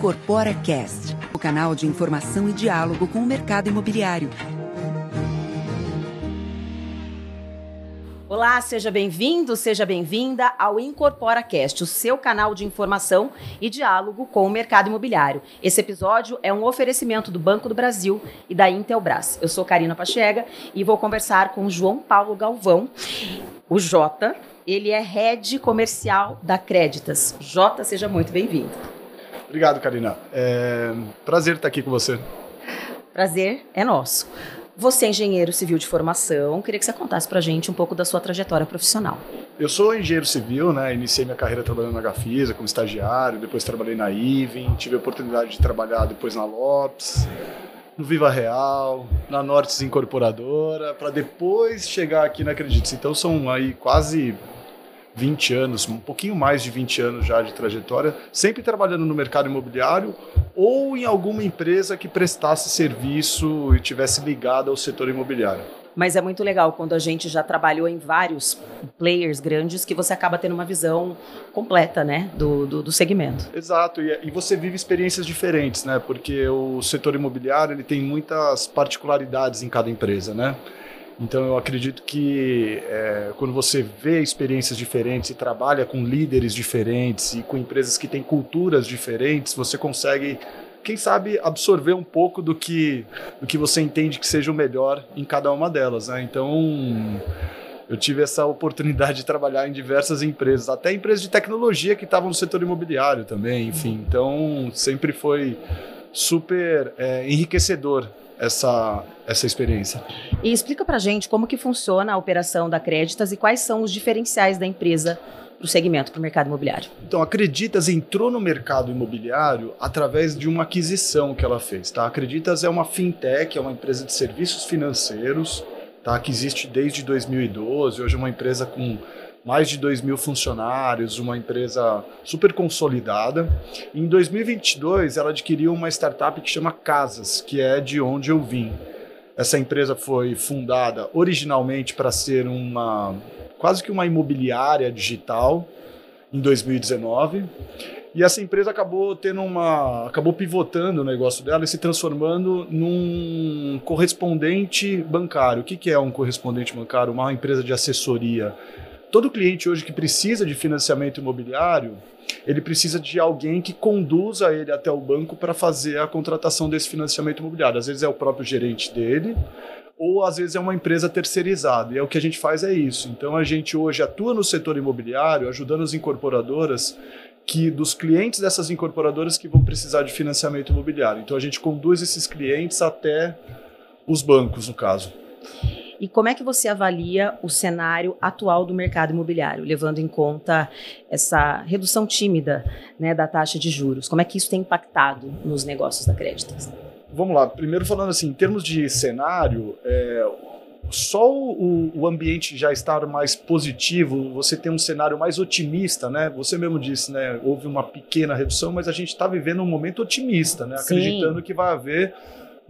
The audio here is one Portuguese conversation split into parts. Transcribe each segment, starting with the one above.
Incorpora Cast, o canal de informação e diálogo com o mercado imobiliário. Olá, seja bem-vindo, seja bem-vinda ao Incorpora Cast, o seu canal de informação e diálogo com o mercado imobiliário. Esse episódio é um oferecimento do Banco do Brasil e da Intelbras. Eu sou Karina Pachega e vou conversar com João Paulo Galvão, o Jota. Ele é head comercial da Créditas. Jota, seja muito bem-vindo. Obrigado, Karina. É prazer estar aqui com você. Prazer é nosso. Você é engenheiro civil de formação, queria que você contasse pra gente um pouco da sua trajetória profissional. Eu sou engenheiro civil, né? Iniciei minha carreira trabalhando na Gafisa como estagiário, depois trabalhei na Ivin, tive a oportunidade de trabalhar depois na Lopes, no Viva Real, na Nortes Incorporadora, para depois chegar aqui na Acredites. Então são aí quase 20 anos, um pouquinho mais de 20 anos já de trajetória, sempre trabalhando no mercado imobiliário ou em alguma empresa que prestasse serviço e tivesse ligado ao setor imobiliário. Mas é muito legal quando a gente já trabalhou em vários players grandes que você acaba tendo uma visão completa, né, do, do, do segmento. Exato, e, e, você vive experiências diferentes, né, porque o setor imobiliário ele tem muitas particularidades em cada empresa, né. Então eu acredito que é, quando você vê experiências diferentes e trabalha com líderes diferentes e com empresas que têm culturas diferentes, você consegue, quem sabe, absorver um pouco do que, do que você entende que seja o melhor em cada uma delas. Né? Então eu tive essa oportunidade de trabalhar em diversas empresas, até empresas de tecnologia que estavam no setor imobiliário também, enfim. Então sempre foi super é, enriquecedor essa, essa experiência. E explica para gente como que funciona a operação da Créditas e quais são os diferenciais da empresa para o segmento, para o mercado imobiliário. Então, a Creditas entrou no mercado imobiliário através de uma aquisição que ela fez. Tá? A Creditas é uma fintech, é uma empresa de serviços financeiros, tá? que existe desde 2012, hoje é uma empresa com mais de 2 mil funcionários, uma empresa super consolidada. Em 2022, ela adquiriu uma startup que chama Casas, que é de onde eu vim. Essa empresa foi fundada originalmente para ser uma quase que uma imobiliária digital em 2019. E essa empresa acabou tendo uma. acabou pivotando o negócio dela e se transformando num correspondente bancário. O que, que é um correspondente bancário? Uma empresa de assessoria todo cliente hoje que precisa de financiamento imobiliário, ele precisa de alguém que conduza ele até o banco para fazer a contratação desse financiamento imobiliário. Às vezes é o próprio gerente dele, ou às vezes é uma empresa terceirizada. E é o que a gente faz é isso. Então a gente hoje atua no setor imobiliário, ajudando as incorporadoras que dos clientes dessas incorporadoras que vão precisar de financiamento imobiliário. Então a gente conduz esses clientes até os bancos, no caso. E como é que você avalia o cenário atual do mercado imobiliário, levando em conta essa redução tímida né, da taxa de juros? Como é que isso tem impactado nos negócios da Créditas? Vamos lá, primeiro falando assim, em termos de cenário, é, só o, o, ambiente já estar mais positivo, você tem um cenário mais otimista, né? Você mesmo disse, né? Houve uma pequena redução, mas a gente está vivendo um momento otimista, né? Acreditando que vai haver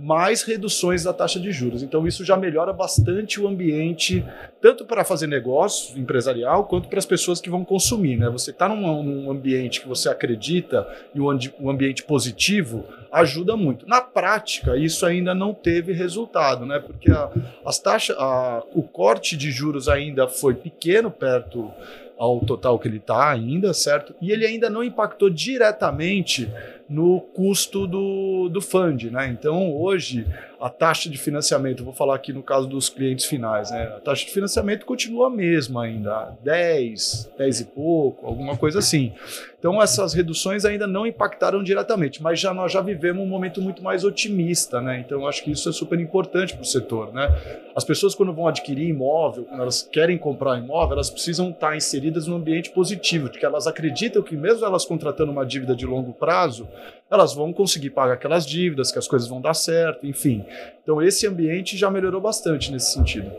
mais reduções da taxa de juros. Então, isso já melhora bastante o ambiente, tanto para fazer negócio empresarial, quanto para as pessoas que vão consumir. Né? Você está num, num, ambiente que você acredita e um, um, ambiente positivo ajuda muito. Na prática, isso ainda não teve resultado, né? porque a, as taxas, a, o corte de juros ainda foi pequeno perto ao total que ele está ainda, certo? E ele ainda não impactou diretamente no custo do, do fund, né? Então, hoje, a taxa de financiamento, vou falar aqui no caso dos clientes finais, né? A taxa de financiamento continua a mesma ainda, 10, 10 e pouco, alguma coisa assim. Então, essas reduções ainda não impactaram diretamente, mas já nós já vivemos um momento muito mais otimista, né? Então, acho que isso é super importante para o setor, né? As pessoas, quando vão adquirir imóvel, quando elas querem comprar imóvel, elas precisam estar inseridas num ambiente positivo, de que elas acreditam que, mesmo elas contratando uma dívida de longo prazo, elas vão conseguir pagar aquelas dívidas, que as coisas vão dar certo, enfim. Então, esse ambiente já melhorou bastante nesse sentido.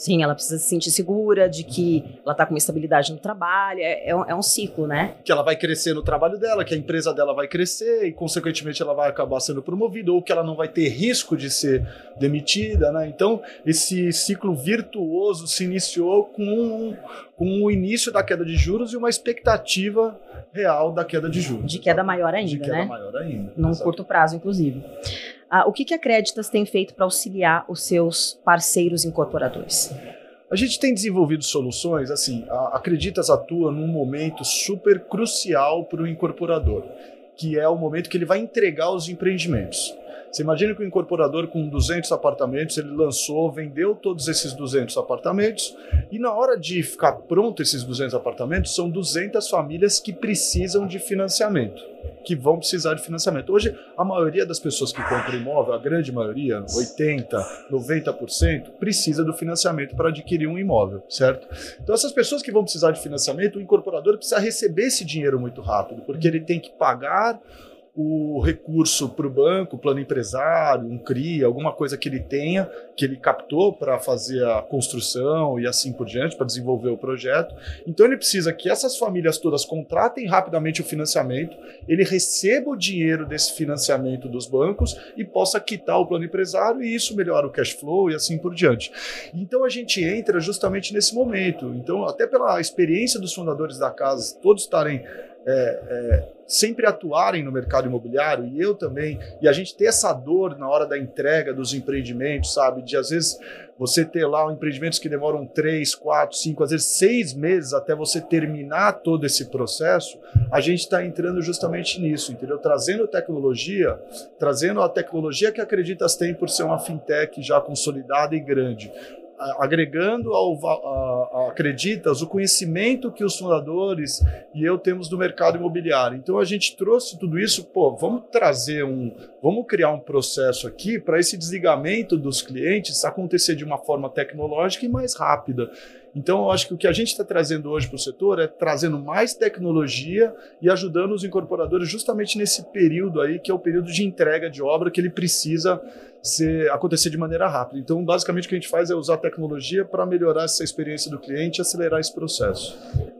Sim, ela precisa se sentir segura de que ela está com uma estabilidade no trabalho. É, é, um, é, um, ciclo, né? Que ela vai crescer no trabalho dela, que a empresa dela vai crescer e, consequentemente, ela vai acabar sendo promovida ou que ela não vai ter risco de ser demitida, né? Então, esse ciclo virtuoso se iniciou com, um, com o início da queda de juros e uma expectativa real da queda de juros. De queda maior ainda, de queda né? maior ainda. Num Exato. curto prazo, inclusive. Ah, o que, que a Créditas tem feito para auxiliar os seus parceiros incorporadores? A gente tem desenvolvido soluções, assim, a Acreditas atua num momento super crucial para o incorporador, que é o momento que ele vai entregar os empreendimentos. Você imagina que o incorporador com 200 apartamentos, ele lançou, vendeu todos esses 200 apartamentos, e na hora de ficar pronto esses 200 apartamentos, são 200 famílias que precisam de financiamento, que vão precisar de financiamento. Hoje, a maioria das pessoas que compram imóvel, a grande maioria, 80, 90%, precisa do financiamento para adquirir um imóvel, certo? Então, essas pessoas que vão precisar de financiamento, o incorporador precisa receber esse dinheiro muito rápido, porque ele tem que pagar o recurso para o banco, plano empresário, um CRI, alguma coisa que ele tenha, que ele captou para fazer a construção e assim por diante, para desenvolver o projeto. Então ele precisa que essas famílias todas contratem rapidamente o financiamento, ele receba o dinheiro desse financiamento dos bancos e possa quitar o plano empresário e isso melhora o cash flow e assim por diante. Então a gente entra justamente nesse momento. Então, até pela experiência dos fundadores da casa, todos estarem é, é, sempre atuarem no mercado imobiliário e eu também, e a gente ter essa dor na hora da entrega dos empreendimentos, sabe? De às vezes você ter lá empreendimentos que demoram três, quatro, cinco, às vezes seis meses até você terminar todo esse processo, a gente está entrando justamente nisso, entendeu? Trazendo tecnologia, trazendo a tecnologia que Acreditas tem por ser uma fintech já consolidada e grande agregando ao a, a Acreditas o conhecimento que os fundadores e eu temos do mercado imobiliário. Então a gente trouxe tudo isso, pô, vamos trazer um, vamos criar um processo aqui para esse desligamento dos clientes acontecer de uma forma tecnológica e mais rápida. Então, eu acho que o que a gente está trazendo hoje para o setor é trazendo mais tecnologia e ajudando os incorporadores justamente nesse período aí, que é o período de entrega de obra que ele precisa ser, acontecer de maneira rápida. Então, basicamente, o que a gente faz é usar a tecnologia para melhorar essa experiência do cliente e acelerar esse processo.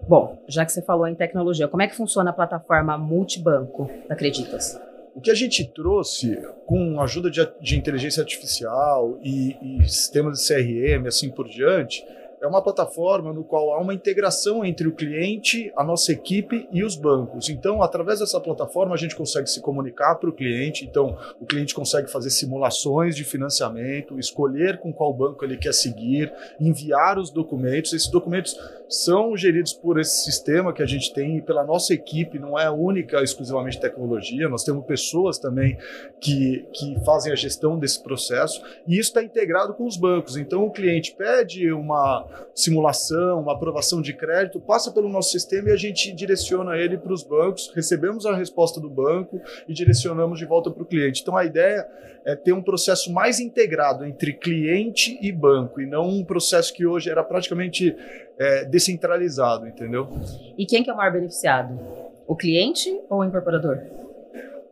Bom, já que você falou em tecnologia, como é que funciona a plataforma multibanco da Acreditas? O que a gente trouxe com a ajuda de, de inteligência artificial e, e sistemas de CRM, assim por diante, é uma plataforma no qual há uma integração entre o cliente, a nossa equipe e os bancos. Então, através dessa plataforma, a gente consegue se comunicar para o cliente. Então, o cliente consegue fazer simulações de financiamento, escolher com qual banco ele quer seguir, enviar os documentos. Esses documentos são geridos por esse sistema que a gente tem e pela nossa equipe, não é única exclusivamente tecnologia, nós temos pessoas também que, que fazem a gestão desse processo e isso está integrado com os bancos. Então, o cliente pede uma simulação, uma aprovação de crédito, passa pelo nosso sistema e a gente direciona ele para os bancos, recebemos a resposta do banco e direcionamos de volta para o cliente. Então a ideia é ter um processo mais integrado entre cliente e banco e não um processo que hoje era praticamente é, descentralizado, entendeu? E quem que é o maior beneficiado? O cliente ou o incorporador?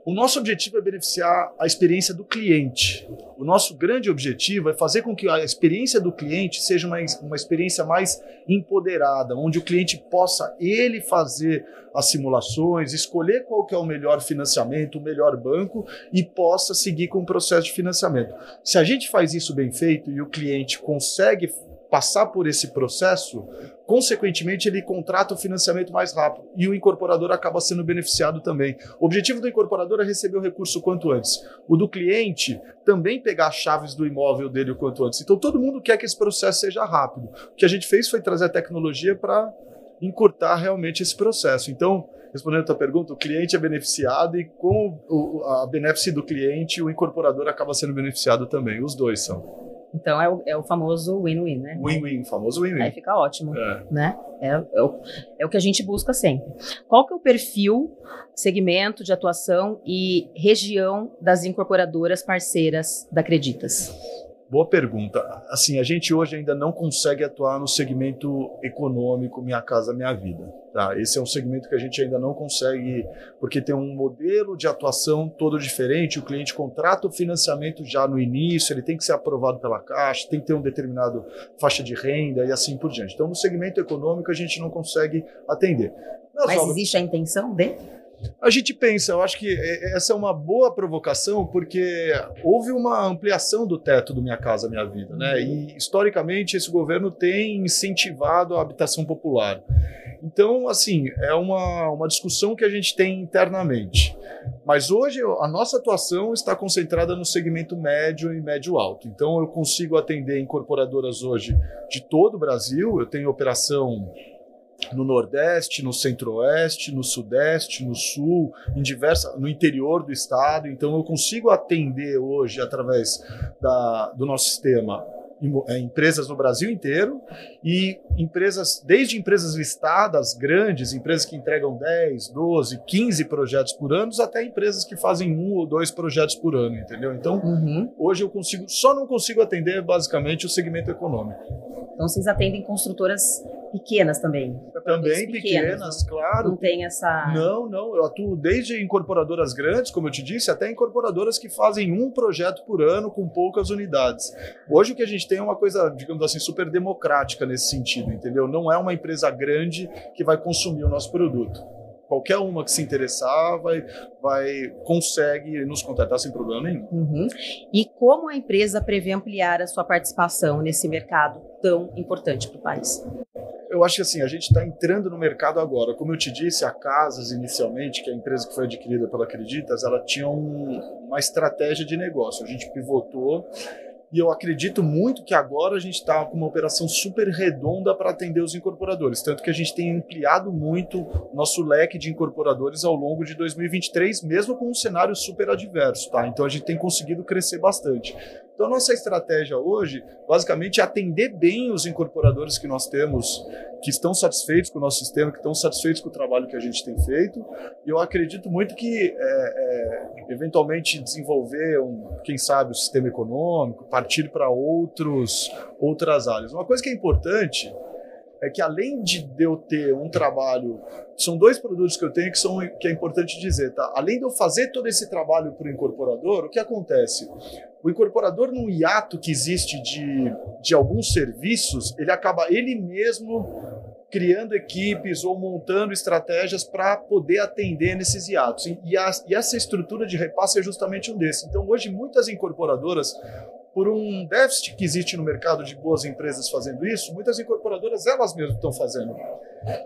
O nosso objetivo é beneficiar a experiência do cliente. O nosso grande objetivo é fazer com que a experiência do cliente seja uma, uma experiência mais empoderada, onde o cliente possa ele fazer as simulações, escolher qual que é o melhor financiamento, o melhor banco e possa seguir com o processo de financiamento. Se a gente faz isso bem feito e o cliente consegue passar por esse processo, consequentemente ele contrata o financiamento mais rápido e o incorporador acaba sendo beneficiado também. O objetivo do incorporador é receber o recurso quanto antes. O do cliente também pegar as chaves do imóvel dele o quanto antes. Então todo mundo quer que esse processo seja rápido. O que a gente fez foi trazer a tecnologia para encurtar realmente esse processo. Então, respondendo a tua pergunta, o cliente é beneficiado e com a benéfice do cliente, o incorporador acaba sendo beneficiado também. Os dois são. Então é o, é o famoso win-win, né? Win-win, famoso win-win. Aí fica ótimo, É. né? É, é, o, é o que a gente busca sempre. Qual que é o perfil, segmento de atuação e região das incorporadoras parceiras da Acreditas? Boa pergunta. Assim, a gente hoje ainda não consegue atuar no segmento econômico Minha Casa Minha Vida. Tá? Esse é um segmento que a gente ainda não consegue, porque tem um modelo de atuação todo diferente. O cliente contrata o financiamento já no início, ele tem que ser aprovado pela Caixa, tem que ter um determinado faixa de renda e assim por diante. Então, no segmento econômico, a gente não consegue atender. Nas Mas obras- existe a intenção de? A gente pensa, eu acho que é- essa é uma boa provocação, porque houve uma ampliação do teto do Minha Casa Minha Vida, né? E historicamente esse governo tem incentivado a habitação popular. Então, assim, é uma, uma discussão que a gente tem internamente. Mas hoje a nossa atuação está concentrada no segmento médio e médio alto. Então, eu consigo atender incorporadoras hoje de todo o Brasil. Eu tenho operação no Nordeste, no Centro-Oeste, no Sudeste, no Sul, em diversa, no interior do estado. Então, eu consigo atender hoje, através da, do nosso sistema, é, empresas no Brasil inteiro e empresas, desde empresas listadas grandes, empresas que entregam 10, 12, 15 projetos por ano, até empresas que fazem um ou dois projetos por ano, entendeu? Então, uhum. hoje eu consigo, só não consigo atender basicamente o segmento econômico. Então, vocês atendem construtoras pequenas também. Também pequenas, pequenas claro. Não tem essa. Não, não. Eu atuo desde incorporadoras grandes, como eu te disse, até incorporadoras que fazem um projeto por ano com poucas unidades. Hoje o que a gente tem é uma coisa, digamos assim, super democrática nesse sentido, entendeu? Não é uma empresa grande que vai consumir o nosso produto. Qualquer uma que se interessar vai, vai consegue nos contratar sem problema nenhum. Uhum. E como a empresa prevê ampliar a sua participação nesse mercado tão importante para o país? Eu acho que assim, a gente está entrando no mercado agora. Como eu te disse, a Casas, inicialmente, que é a empresa que foi adquirida pela Acreditas, ela tinha um, uma estratégia de negócio. A gente pivotou e eu acredito muito que agora a gente está com uma operação super redonda para atender os incorporadores. Tanto que a gente tem ampliado muito nosso leque de incorporadores ao longo de 2023, mesmo com um cenário super adverso. Tá? Então a gente tem conseguido crescer bastante. Então, a nossa estratégia hoje, basicamente, é atender bem os incorporadores que nós temos, que estão satisfeitos com o nosso sistema, que estão satisfeitos com o trabalho que a gente tem feito. E eu acredito muito que, é, é, eventualmente, desenvolver, um, quem sabe, o sistema econômico, partir para outros, outras áreas. Uma coisa que é importante é que além de eu ter um trabalho, são dois produtos que eu tenho que são que é importante dizer, tá? Além de eu fazer todo esse trabalho para o incorporador, o que acontece? O incorporador, num hiato que existe de, de alguns serviços, ele acaba ele mesmo criando equipes ou montando estratégias para poder atender nesses hiatos. E, a, e essa estrutura de repasse é justamente um desses. Então, hoje, muitas incorporadoras por um déficit que existe no mercado de boas empresas fazendo isso, muitas incorporadoras elas mesmas estão fazendo.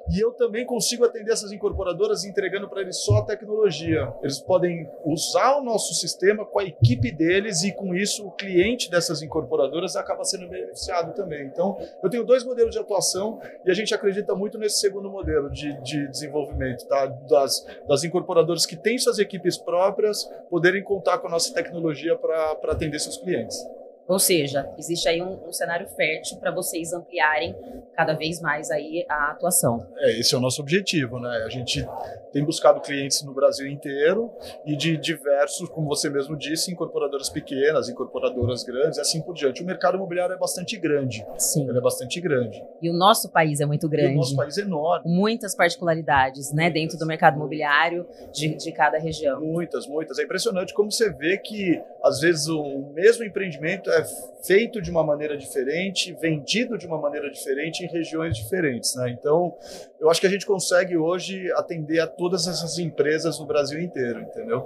E eu também consigo atender essas incorporadoras entregando para eles só a tecnologia. Eles podem usar o nosso sistema com a equipe deles e com isso o cliente dessas incorporadoras acaba sendo beneficiado também. Então, eu tenho dois modelos de atuação e a gente acredita muito nesse segundo modelo de, de desenvolvimento, tá? Das, das incorporadoras que têm suas equipes próprias poderem contar com a nossa tecnologia para atender seus clientes. Ou seja, existe aí um, um cenário fértil para vocês ampliarem cada vez mais aí a atuação. É, esse é o nosso objetivo, né? A gente tem buscado clientes no Brasil inteiro e de diversos, como você mesmo disse, incorporadoras pequenas, incorporadoras grandes, assim por diante. O mercado imobiliário é bastante grande. Sim. Ele é bastante grande. E o nosso país é muito grande. E o nosso país é enorme. Muitas particularidades, né, dentro do mercado imobiliário de, de cada região. Muitas, muitas. É impressionante como você vê que, às vezes, o mesmo empreendimento é feito de uma maneira diferente, vendido de uma maneira diferente em regiões diferentes, né? Então, eu acho que a gente consegue hoje atender a todas essas empresas no Brasil inteiro, entendeu?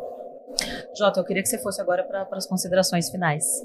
Jota, eu queria que você fosse agora para as considerações finais.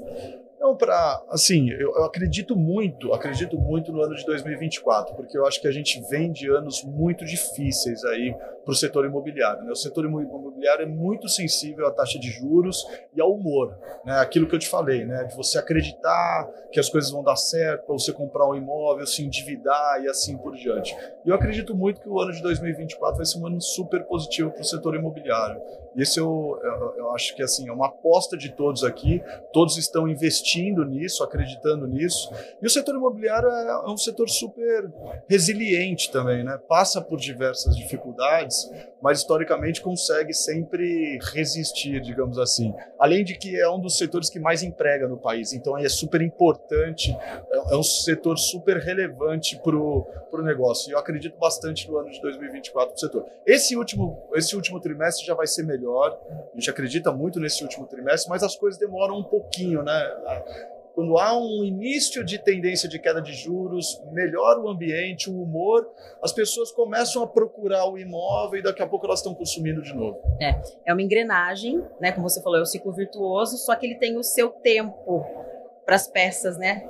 Não, para assim, eu, eu, acredito muito, acredito muito no ano de 2024, porque eu acho que a gente vem de anos muito difíceis aí para o setor imobiliário. Né? O setor imobiliário é muito sensível à taxa de juros e ao humor, né? Aquilo que eu te falei, né? De você acreditar que as coisas vão dar certo, para você comprar um imóvel, se endividar e assim por diante. E eu acredito muito que o ano de 2024 vai ser um ano super positivo para o setor imobiliário. Esse eu, eu, eu acho que assim é uma aposta de todos aqui. Todos estão investindo investindo nisso, acreditando nisso. E o setor imobiliário é, é um setor super resiliente também, né? Passa por diversas dificuldades, mas historicamente consegue sempre resistir, digamos assim. Além de que é um dos setores que mais emprega no país, então é super importante, é, é um setor super relevante para o negócio. E eu acredito bastante no ano de 2024 para o setor. Esse último, esse último trimestre já vai ser melhor, a gente acredita muito nesse último trimestre, mas as coisas demoram um pouquinho, né? quando há um início de tendência de queda de juros, melhora o ambiente, o humor, as pessoas começam a procurar o imóvel e daqui a pouco elas estão consumindo de novo. É, é uma engrenagem, né? Como você falou, é o um ciclo virtuoso, só que ele tem o seu tempo para as peças, né?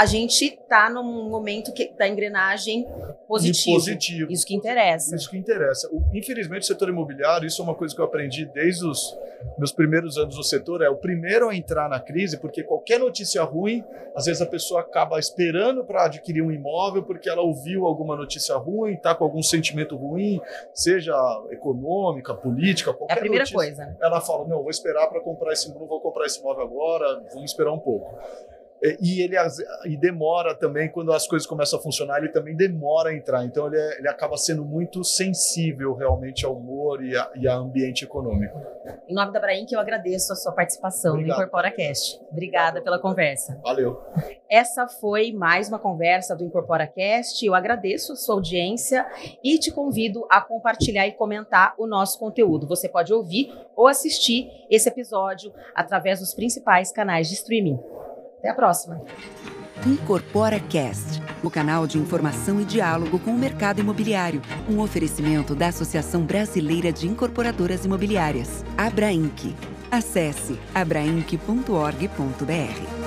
A gente está num momento que, da engrenagem positivo. positivo. Isso que interessa. Isso que interessa. O, infelizmente, o setor imobiliário, isso é uma coisa que eu aprendi desde os meus primeiros anos no setor, é o primeiro a entrar na crise, porque qualquer notícia ruim, às vezes a pessoa acaba esperando para adquirir um imóvel porque ela ouviu alguma notícia ruim, está com algum sentimento ruim, seja econômica, política, qualquer É a primeira notícia, coisa. Ela fala: não, vou esperar para comprar esse, não vou comprar esse imóvel agora, vamos esperar um pouco. É, E ele e demora também, quando as coisas começam a funcionar, ele também demora a entrar. Então ele, é- ele acaba sendo muito sensível realmente ao humor e a, e a ambiente econômico. Em nome da Brain, que eu agradeço a sua participação Obrigado. no IncorporaCast. Obrigada pela conversa. Valeu. Essa foi mais uma conversa do IncorporaCast. Eu agradeço a sua audiência e te convido a compartilhar e comentar o nosso conteúdo. Você pode ouvir ou assistir esse episódio através dos principais canais de streaming. Até a próxima. Incorpora Cast, o canal de informação e diálogo com o mercado imobiliário. Um oferecimento da Associação Brasileira de Incorporadoras Imobiliárias, Abrainc. Acesse abrainc.org.br.